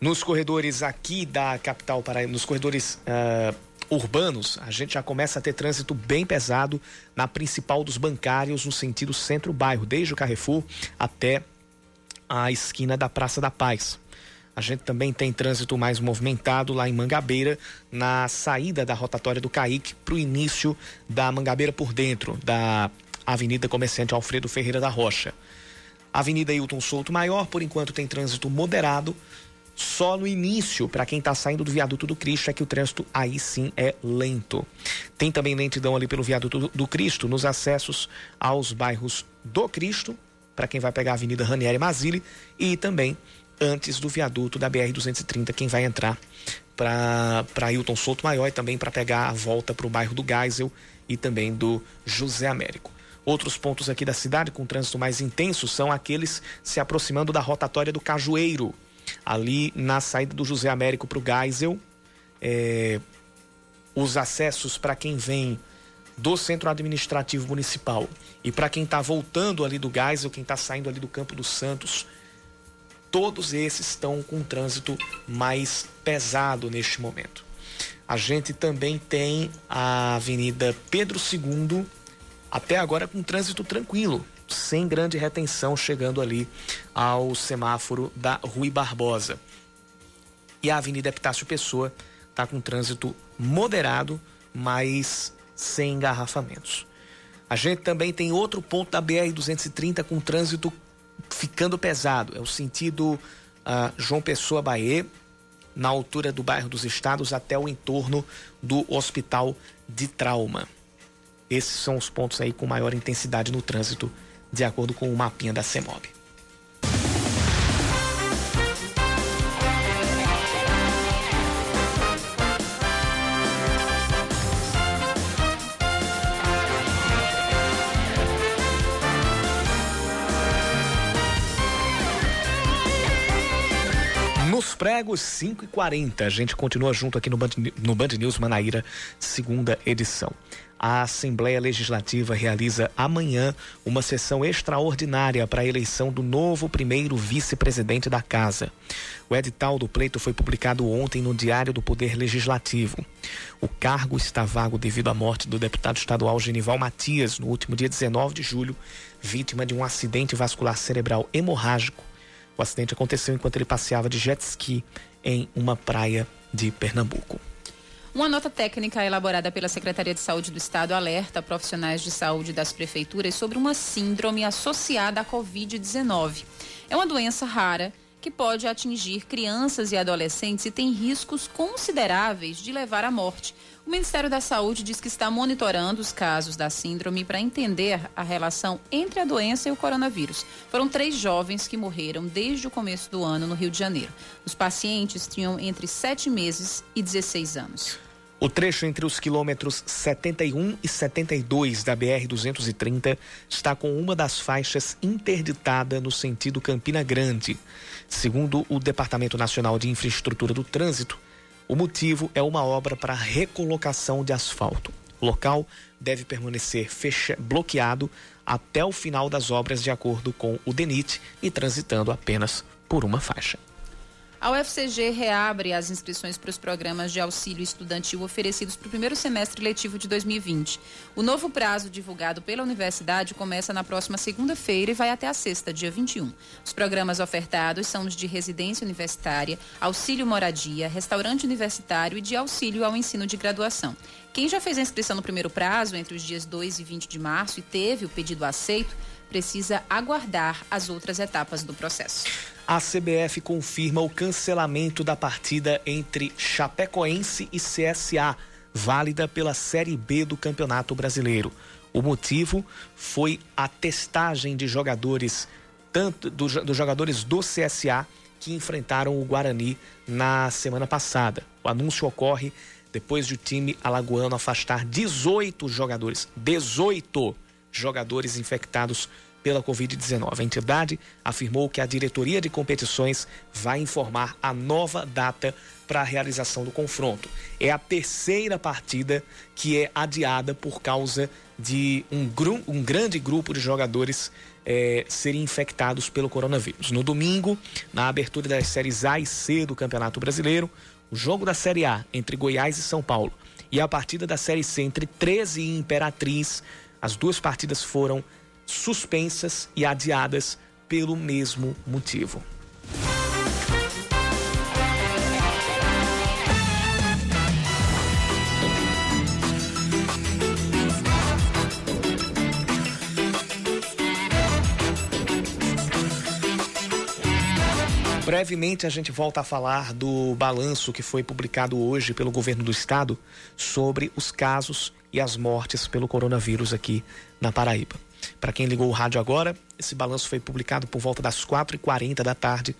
Nos corredores aqui da capital Paraíba, nos corredores uh, urbanos, a gente já começa a ter trânsito bem pesado na principal dos bancários, no sentido centro-bairro, desde o Carrefour até a esquina da Praça da Paz. A gente também tem trânsito mais movimentado lá em Mangabeira, na saída da rotatória do Caique para o início da Mangabeira por dentro, da Avenida Comerciante Alfredo Ferreira da Rocha. Avenida Hilton Souto Maior, por enquanto, tem trânsito moderado. Só no início, para quem está saindo do viaduto do Cristo, é que o trânsito aí sim é lento. Tem também lentidão ali pelo viaduto do Cristo, nos acessos aos bairros do Cristo para quem vai pegar a Avenida Ranieri Mazili e também antes do viaduto da BR-230, quem vai entrar para Hilton Souto Maior e também para pegar a volta para o bairro do Geisel e também do José Américo. Outros pontos aqui da cidade com trânsito mais intenso são aqueles se aproximando da rotatória do Cajueiro, ali na saída do José Américo para o Geisel. É, os acessos para quem vem do Centro Administrativo Municipal. E para quem está voltando ali do gás ou quem está saindo ali do Campo dos Santos, todos esses estão com um trânsito mais pesado neste momento. A gente também tem a Avenida Pedro II, até agora com trânsito tranquilo, sem grande retenção, chegando ali ao semáforo da Rui Barbosa. E a Avenida Epitácio Pessoa está com trânsito moderado, mas sem engarrafamentos. A gente também tem outro ponto da BR-230 com trânsito ficando pesado. É o sentido uh, João Pessoa Bahia, na altura do bairro dos Estados até o entorno do Hospital de Trauma. Esses são os pontos aí com maior intensidade no trânsito, de acordo com o mapinha da CEMOB. Pregos, 5 e 40 A gente continua junto aqui no Band, no Band News Manaíra, segunda edição. A Assembleia Legislativa realiza amanhã uma sessão extraordinária para a eleição do novo primeiro vice-presidente da Casa. O edital do pleito foi publicado ontem no Diário do Poder Legislativo. O cargo está vago devido à morte do deputado estadual Genival Matias no último dia 19 de julho, vítima de um acidente vascular cerebral hemorrágico. O acidente aconteceu enquanto ele passeava de jet ski em uma praia de Pernambuco. Uma nota técnica elaborada pela Secretaria de Saúde do Estado alerta profissionais de saúde das prefeituras sobre uma síndrome associada à Covid-19. É uma doença rara que pode atingir crianças e adolescentes e tem riscos consideráveis de levar à morte. O Ministério da Saúde diz que está monitorando os casos da síndrome para entender a relação entre a doença e o coronavírus. Foram três jovens que morreram desde o começo do ano no Rio de Janeiro. Os pacientes tinham entre 7 meses e 16 anos. O trecho entre os quilômetros 71 e 72 da BR-230 está com uma das faixas interditada no sentido Campina Grande. Segundo o Departamento Nacional de Infraestrutura do Trânsito, o motivo é uma obra para recolocação de asfalto. O local deve permanecer fecha, bloqueado até o final das obras, de acordo com o DENIT, e transitando apenas por uma faixa. A UFCG reabre as inscrições para os programas de auxílio estudantil oferecidos para o primeiro semestre letivo de 2020. O novo prazo divulgado pela universidade começa na próxima segunda-feira e vai até a sexta, dia 21. Os programas ofertados são os de residência universitária, auxílio moradia, restaurante universitário e de auxílio ao ensino de graduação. Quem já fez a inscrição no primeiro prazo, entre os dias 2 e 20 de março, e teve o pedido aceito, precisa aguardar as outras etapas do processo. A CBF confirma o cancelamento da partida entre Chapecoense e CSA, válida pela Série B do Campeonato Brasileiro. O motivo foi a testagem de jogadores, tanto dos do jogadores do CSA que enfrentaram o Guarani na semana passada. O anúncio ocorre depois de o time alagoano afastar 18 jogadores, 18 jogadores infectados pela Covid-19. A entidade afirmou que a diretoria de competições vai informar a nova data para a realização do confronto. É a terceira partida que é adiada por causa de um, um grande grupo de jogadores é, serem infectados pelo coronavírus. No domingo, na abertura das séries A e C do Campeonato Brasileiro, o jogo da Série A entre Goiás e São Paulo e a partida da Série C entre 13 e Imperatriz, as duas partidas foram suspensas e adiadas pelo mesmo motivo. Brevemente a gente volta a falar do balanço que foi publicado hoje pelo governo do estado sobre os casos e as mortes pelo coronavírus aqui na Paraíba. Para quem ligou o rádio agora, esse balanço foi publicado por volta das 4h40 da tarde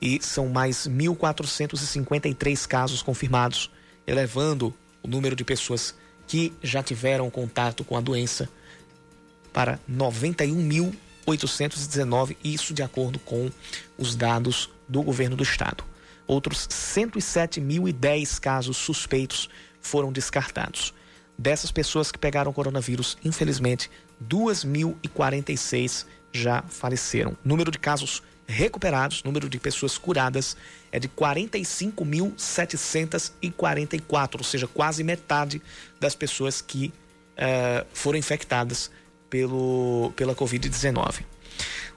e são mais 1.453 casos confirmados, elevando o número de pessoas que já tiveram contato com a doença para 91.819, isso de acordo com os dados do governo do estado. Outros 107.010 casos suspeitos foram descartados. Dessas pessoas que pegaram coronavírus, infelizmente, 2.046 já faleceram. Número de casos recuperados, número de pessoas curadas é de 45.744, ou seja, quase metade das pessoas que uh, foram infectadas pelo, pela Covid-19.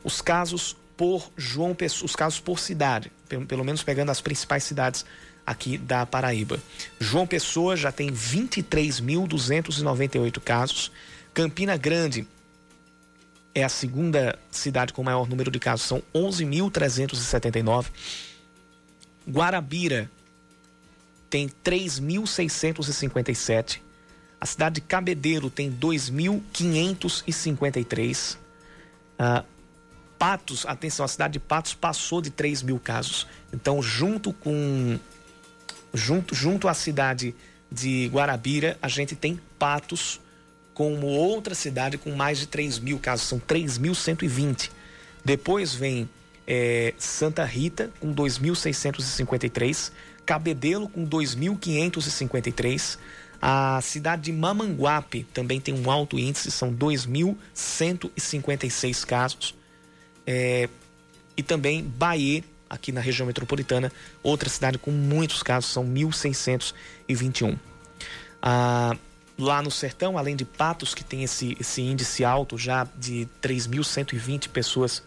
Os casos por João Pessoa, os casos por cidade, pelo, pelo menos pegando as principais cidades aqui da Paraíba. João Pessoa já tem 23.298 casos. Campina Grande é a segunda cidade com maior número de casos, são 11.379. Guarabira tem 3.657. A cidade de Cabedeiro tem 2.553. Uh, Patos, atenção, a cidade de Patos passou de 3 mil casos. Então, junto com. Junto, junto à cidade de Guarabira, a gente tem Patos como outra cidade com mais de 3 mil casos, são 3.120. Depois vem é, Santa Rita, com 2.653, Cabedelo, com 2.553, a cidade de Mamanguape também tem um alto índice, são 2.156 casos. É, e também Bahia, aqui na região metropolitana, outra cidade com muitos casos, são 1.621. Ah, lá no sertão, além de Patos, que tem esse, esse índice alto já de 3.120 pessoas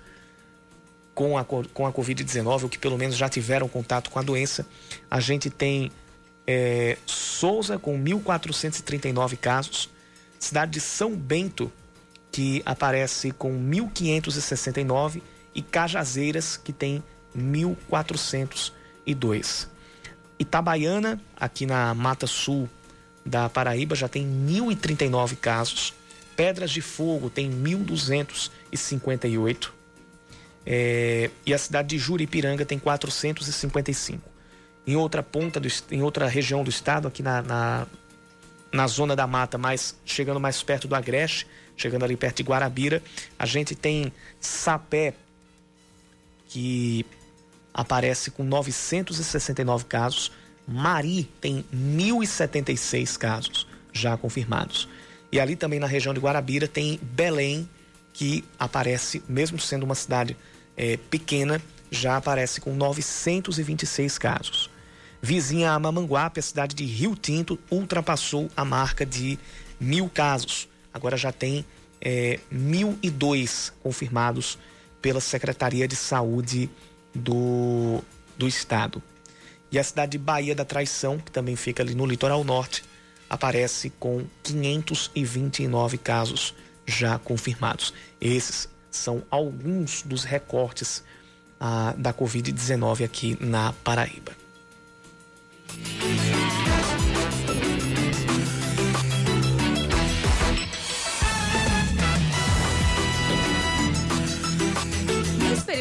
com a, com a Covid-19, ou que pelo menos já tiveram contato com a doença, a gente tem é, Souza com 1.439 casos, cidade de São Bento, que aparece com 1.569 e Cajazeiras, que tem 1.402. Itabaiana, aqui na Mata Sul da Paraíba, já tem 1.039 casos. Pedras de Fogo tem 1.258. É, e a cidade de Juripiranga tem 455. Em outra ponta, do, em outra região do estado, aqui na, na, na zona da mata, mais, chegando mais perto do Agreste, chegando ali perto de Guarabira, a gente tem Sapé, que aparece com 969 casos. Mari tem 1.076 casos já confirmados. E ali também na região de Guarabira tem Belém, que aparece, mesmo sendo uma cidade é, pequena, já aparece com 926 casos. Vizinha a Mamanguape, a cidade de Rio Tinto, ultrapassou a marca de mil casos. Agora já tem é, 1.002 confirmados pela Secretaria de Saúde do, do Estado. E a cidade de Bahia da Traição, que também fica ali no litoral norte, aparece com 529 casos já confirmados. Esses são alguns dos recortes ah, da Covid-19 aqui na Paraíba.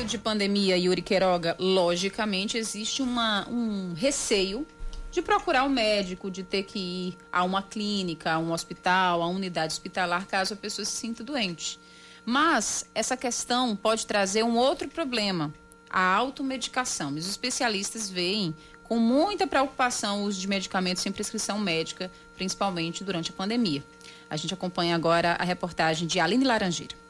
De pandemia, Yuri Queiroga, logicamente existe uma, um receio de procurar um médico, de ter que ir a uma clínica, a um hospital, a unidade hospitalar, caso a pessoa se sinta doente. Mas essa questão pode trazer um outro problema, a automedicação. Os especialistas veem com muita preocupação o uso de medicamentos sem prescrição médica, principalmente durante a pandemia. A gente acompanha agora a reportagem de Aline Laranjeira.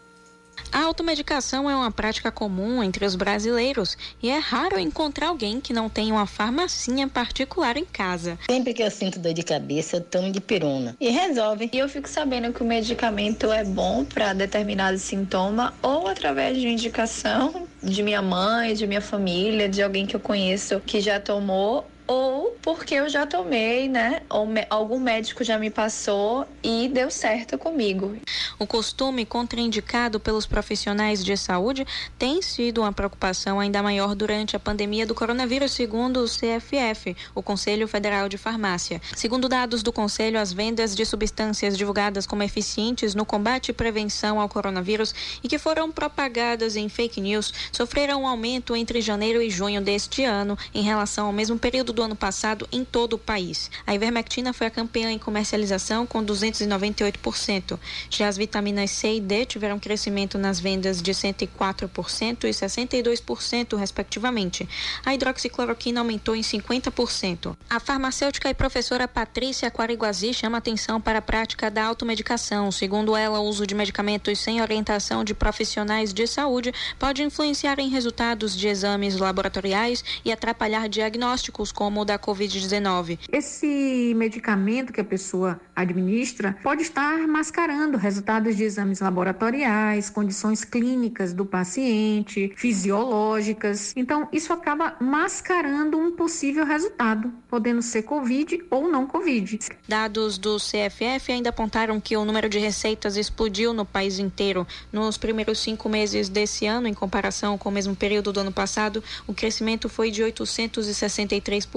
A automedicação é uma prática comum entre os brasileiros e é raro encontrar alguém que não tenha uma farmacinha particular em casa. Sempre que eu sinto dor de cabeça, eu tomo de pirona e resolve. E eu fico sabendo que o medicamento é bom para determinado sintoma ou através de indicação de minha mãe, de minha família, de alguém que eu conheço que já tomou ou porque eu já tomei, né? Ou algum médico já me passou e deu certo comigo. O costume contraindicado pelos profissionais de saúde tem sido uma preocupação ainda maior durante a pandemia do coronavírus, segundo o CFF, o Conselho Federal de Farmácia. Segundo dados do Conselho, as vendas de substâncias divulgadas como eficientes no combate e prevenção ao coronavírus e que foram propagadas em fake news sofreram um aumento entre janeiro e junho deste ano em relação ao mesmo período do ano passado em todo o país. A ivermectina foi a campeã em comercialização com 298%. Já as vitaminas C e D tiveram crescimento nas vendas de 104% e 62%, respectivamente. A hidroxicloroquina aumentou em 50%. A farmacêutica e professora Patrícia Quariguazi chama atenção para a prática da automedicação. Segundo ela, o uso de medicamentos sem orientação de profissionais de saúde pode influenciar em resultados de exames laboratoriais e atrapalhar diagnósticos como como o da Covid-19. Esse medicamento que a pessoa administra pode estar mascarando resultados de exames laboratoriais, condições clínicas do paciente, fisiológicas. Então, isso acaba mascarando um possível resultado, podendo ser Covid ou não Covid. Dados do CFF ainda apontaram que o número de receitas explodiu no país inteiro. Nos primeiros cinco meses desse ano, em comparação com o mesmo período do ano passado, o crescimento foi de 863%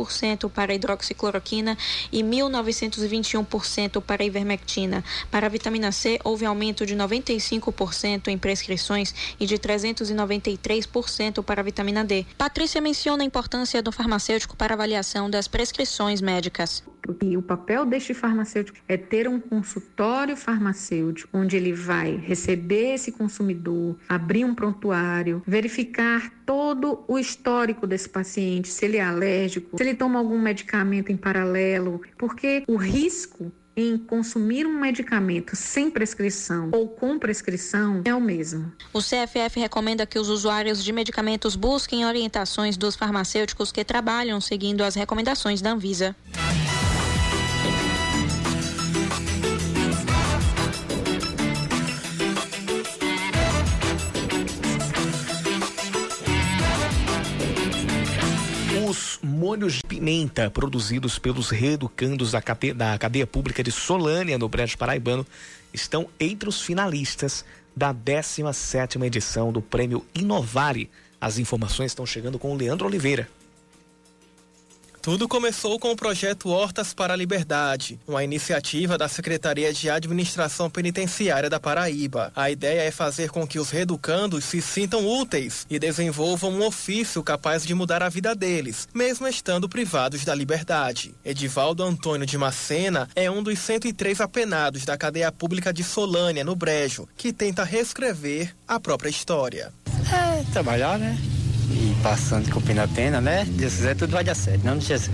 para a hidroxicloroquina e 1.921% para ivermectina. Para a vitamina C, houve aumento de 95% em prescrições e de 393% para a vitamina D. Patrícia menciona a importância do farmacêutico para avaliação das prescrições médicas. Porque o papel deste farmacêutico é ter um consultório farmacêutico onde ele vai receber esse consumidor, abrir um prontuário, verificar todo o histórico desse paciente, se ele é alérgico, se ele toma algum medicamento em paralelo, porque o risco em consumir um medicamento sem prescrição ou com prescrição é o mesmo. O CFF recomenda que os usuários de medicamentos busquem orientações dos farmacêuticos que trabalham seguindo as recomendações da Anvisa. Os molhos de pimenta produzidos pelos reeducandos da cadeia, da cadeia pública de Solânia, no Brejo Paraibano, estão entre os finalistas da 17ª edição do Prêmio Inovare. As informações estão chegando com o Leandro Oliveira. Tudo começou com o projeto Hortas para a Liberdade, uma iniciativa da Secretaria de Administração Penitenciária da Paraíba. A ideia é fazer com que os reeducandos se sintam úteis e desenvolvam um ofício capaz de mudar a vida deles, mesmo estando privados da liberdade. Edivaldo Antônio de Macena é um dos 103 apenados da cadeia pública de Solânia, no Brejo, que tenta reescrever a própria história. É, trabalhar, né? E passando cumprindo a pena, né? Deus quiser, tudo vai dar certo, não de Jesus.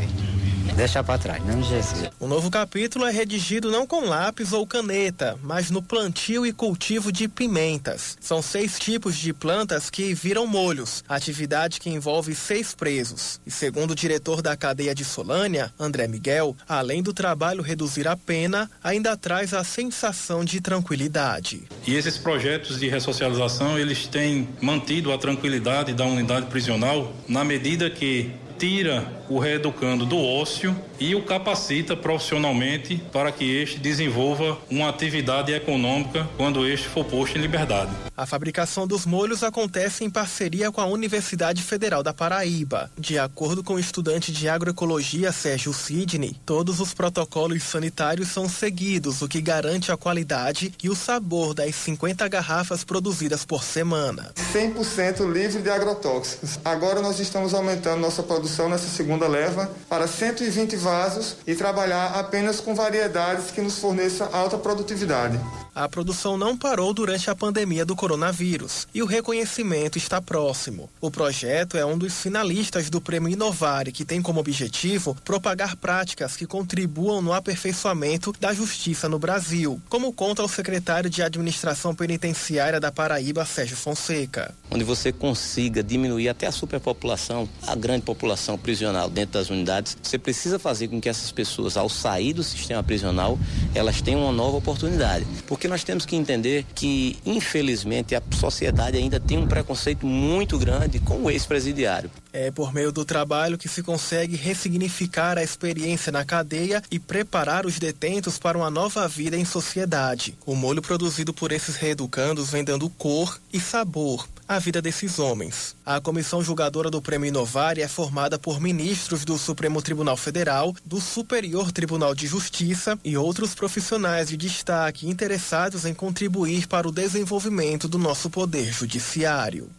Deixar para trás, não Jesus. O novo capítulo é redigido não com lápis ou caneta, mas no plantio e cultivo de pimentas. São seis tipos de plantas que viram molhos, atividade que envolve seis presos. E segundo o diretor da cadeia de Solânia, André Miguel, além do trabalho reduzir a pena, ainda traz a sensação de tranquilidade. E esses projetos de ressocialização, eles têm mantido a tranquilidade da unidade prisional na medida que tira o reeducando do ócio e o capacita profissionalmente para que este desenvolva uma atividade econômica quando este for posto em liberdade. A fabricação dos molhos acontece em parceria com a Universidade Federal da Paraíba. De acordo com o estudante de agroecologia Sérgio Sidney, todos os protocolos sanitários são seguidos, o que garante a qualidade e o sabor das 50 garrafas produzidas por semana. 100% livre de agrotóxicos. Agora nós estamos aumentando nossa produção nessa segunda leva para 120 vasos e trabalhar apenas com variedades que nos forneçam alta produtividade. A produção não parou durante a pandemia do coronavírus e o reconhecimento está próximo. O projeto é um dos finalistas do Prêmio Inovare, que tem como objetivo propagar práticas que contribuam no aperfeiçoamento da justiça no Brasil, como conta o secretário de Administração Penitenciária da Paraíba, Sérgio Fonseca. Onde você consiga diminuir até a superpopulação, a grande população prisional dentro das unidades, você precisa fazer com que essas pessoas, ao sair do sistema prisional, elas tenham uma nova oportunidade. Porque nós temos que entender que, infelizmente, a sociedade ainda tem um preconceito muito grande com o ex-presidiário. É por meio do trabalho que se consegue ressignificar a experiência na cadeia e preparar os detentos para uma nova vida em sociedade. O molho produzido por esses reeducandos vem dando cor e sabor à vida desses homens. A comissão julgadora do Prêmio Inovar é formada por ministros do Supremo Tribunal Federal, do Superior Tribunal de Justiça e outros profissionais de destaque interessados em contribuir para o desenvolvimento do nosso poder judiciário.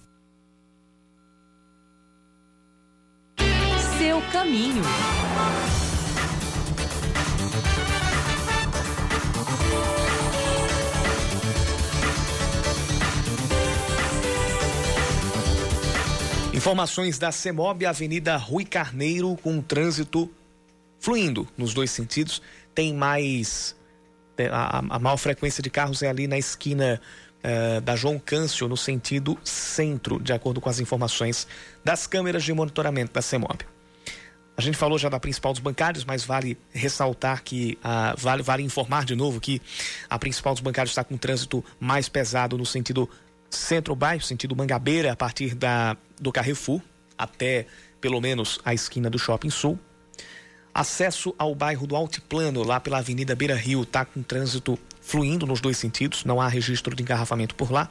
Seu caminho. Informações da CEMOB, Avenida Rui Carneiro, com trânsito fluindo nos dois sentidos. Tem mais. A, a maior frequência de carros é ali na esquina uh, da João Câncio, no sentido centro, de acordo com as informações das câmeras de monitoramento da CEMOB. A gente falou já da principal dos bancários, mas vale ressaltar que, uh, vale, vale informar de novo que a principal dos bancários está com trânsito mais pesado no sentido centro-bairro, sentido Mangabeira, a partir da, do Carrefour até pelo menos a esquina do Shopping Sul. Acesso ao bairro do Altiplano, lá pela Avenida Beira Rio, está com trânsito fluindo nos dois sentidos, não há registro de engarrafamento por lá.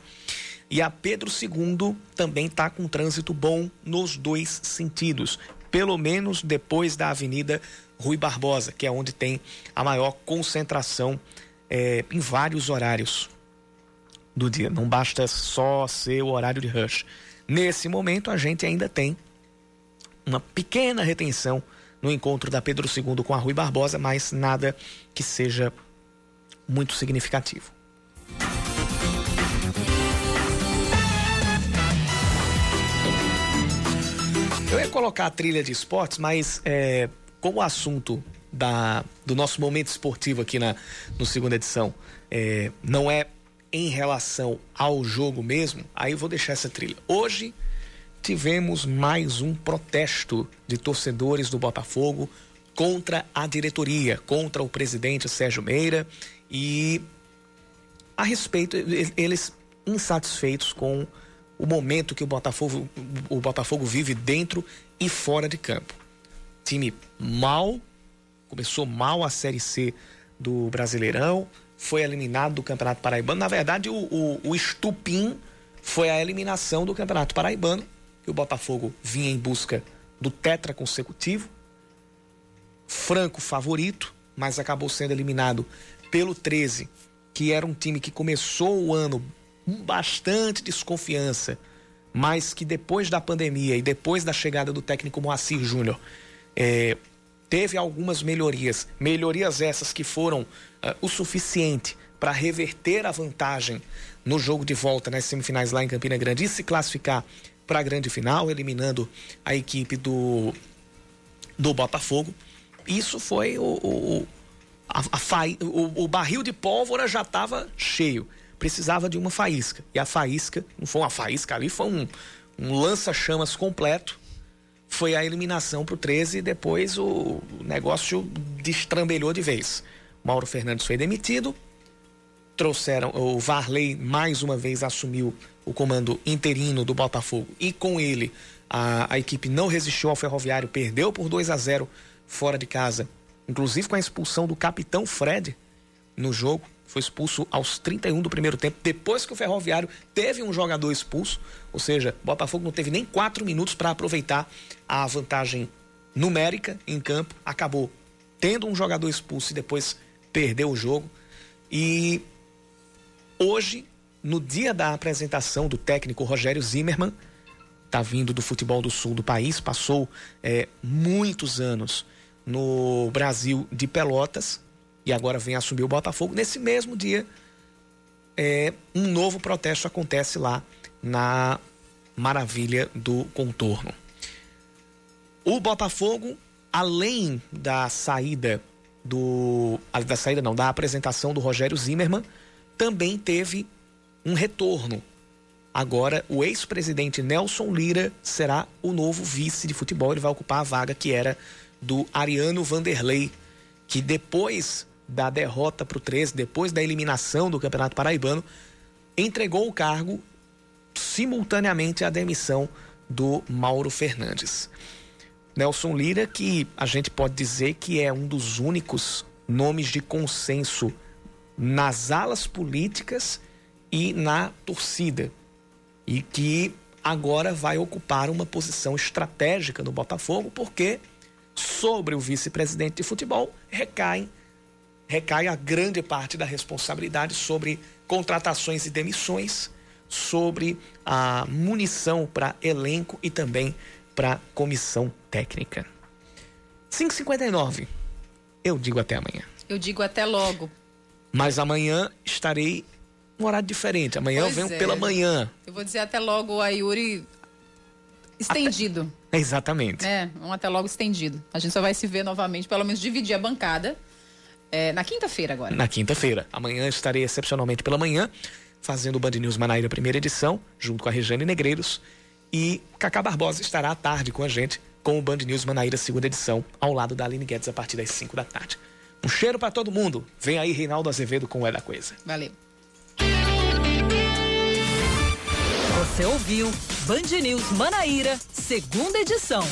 E a Pedro II também está com trânsito bom nos dois sentidos, pelo menos depois da Avenida Rui Barbosa, que é onde tem a maior concentração é, em vários horários do dia. Não basta só ser o horário de rush. Nesse momento, a gente ainda tem uma pequena retenção no encontro da Pedro II com a Rui Barbosa, mas nada que seja muito significativo. Eu ia colocar a trilha de esportes, mas é, como o assunto da, do nosso momento esportivo aqui na no segunda edição é, não é em relação ao jogo mesmo, aí eu vou deixar essa trilha. Hoje tivemos mais um protesto de torcedores do Botafogo contra a diretoria, contra o presidente Sérgio Meira e a respeito eles insatisfeitos com o momento que o Botafogo, o Botafogo vive dentro e fora de campo. Time mal, começou mal a Série C do Brasileirão, foi eliminado do Campeonato Paraibano. Na verdade, o, o, o estupim foi a eliminação do Campeonato Paraibano, que o Botafogo vinha em busca do tetra consecutivo. Franco favorito, mas acabou sendo eliminado pelo 13, que era um time que começou o ano com bastante desconfiança, mas que depois da pandemia e depois da chegada do técnico Moacir Júnior, é, teve algumas melhorias. Melhorias essas que foram uh, o suficiente para reverter a vantagem no jogo de volta nas semifinais lá em Campina Grande e se classificar para a grande final, eliminando a equipe do, do Botafogo. Isso foi o, o, a, a fa... o, o barril de pólvora já estava cheio precisava de uma faísca. E a faísca, não foi uma faísca ali, foi um, um lança-chamas completo. Foi a eliminação para o 13 e depois o negócio destrambelhou de vez. Mauro Fernandes foi demitido, trouxeram, o Varley mais uma vez assumiu o comando interino do Botafogo e com ele a, a equipe não resistiu ao Ferroviário, perdeu por 2 a 0 fora de casa, inclusive com a expulsão do capitão Fred no jogo foi expulso aos 31 do primeiro tempo, depois que o Ferroviário teve um jogador expulso, ou seja, Botafogo não teve nem quatro minutos para aproveitar a vantagem numérica em campo, acabou tendo um jogador expulso e depois perdeu o jogo. E hoje, no dia da apresentação do técnico Rogério Zimmermann, está vindo do futebol do sul do país, passou é, muitos anos no Brasil de Pelotas, e agora vem assumir o Botafogo. Nesse mesmo dia, é, um novo protesto acontece lá na Maravilha do Contorno. O Botafogo, além da saída do. da saída não, da apresentação do Rogério Zimmermann, também teve um retorno. Agora, o ex-presidente Nelson Lira será o novo vice de futebol. Ele vai ocupar a vaga que era do Ariano Vanderlei, que depois da derrota para o 13, depois da eliminação do Campeonato Paraibano, entregou o cargo simultaneamente à demissão do Mauro Fernandes. Nelson Lira, que a gente pode dizer que é um dos únicos nomes de consenso nas alas políticas e na torcida, e que agora vai ocupar uma posição estratégica no Botafogo, porque sobre o vice-presidente de futebol recaem recai a grande parte da responsabilidade sobre contratações e demissões, sobre a munição para elenco e também para comissão técnica. 5h59. Eu digo até amanhã. Eu digo até logo. Mas amanhã estarei um horário diferente. Amanhã pois eu venho é. pela manhã. Eu vou dizer até logo a Yuri estendido. Até... Exatamente. É, um até logo estendido. A gente só vai se ver novamente, pelo menos dividir a bancada é, na quinta-feira agora. Na quinta-feira. Amanhã estarei excepcionalmente pela manhã, fazendo o Band News Manaíra primeira edição, junto com a Regiane Negreiros. E Cacá Barbosa estará à tarde com a gente, com o Band News Manaíra segunda edição, ao lado da Aline Guedes a partir das 5 da tarde. Um cheiro para todo mundo. Vem aí Reinaldo Azevedo com o É da Coisa. Valeu. Você ouviu Band News Manaíra, segunda edição.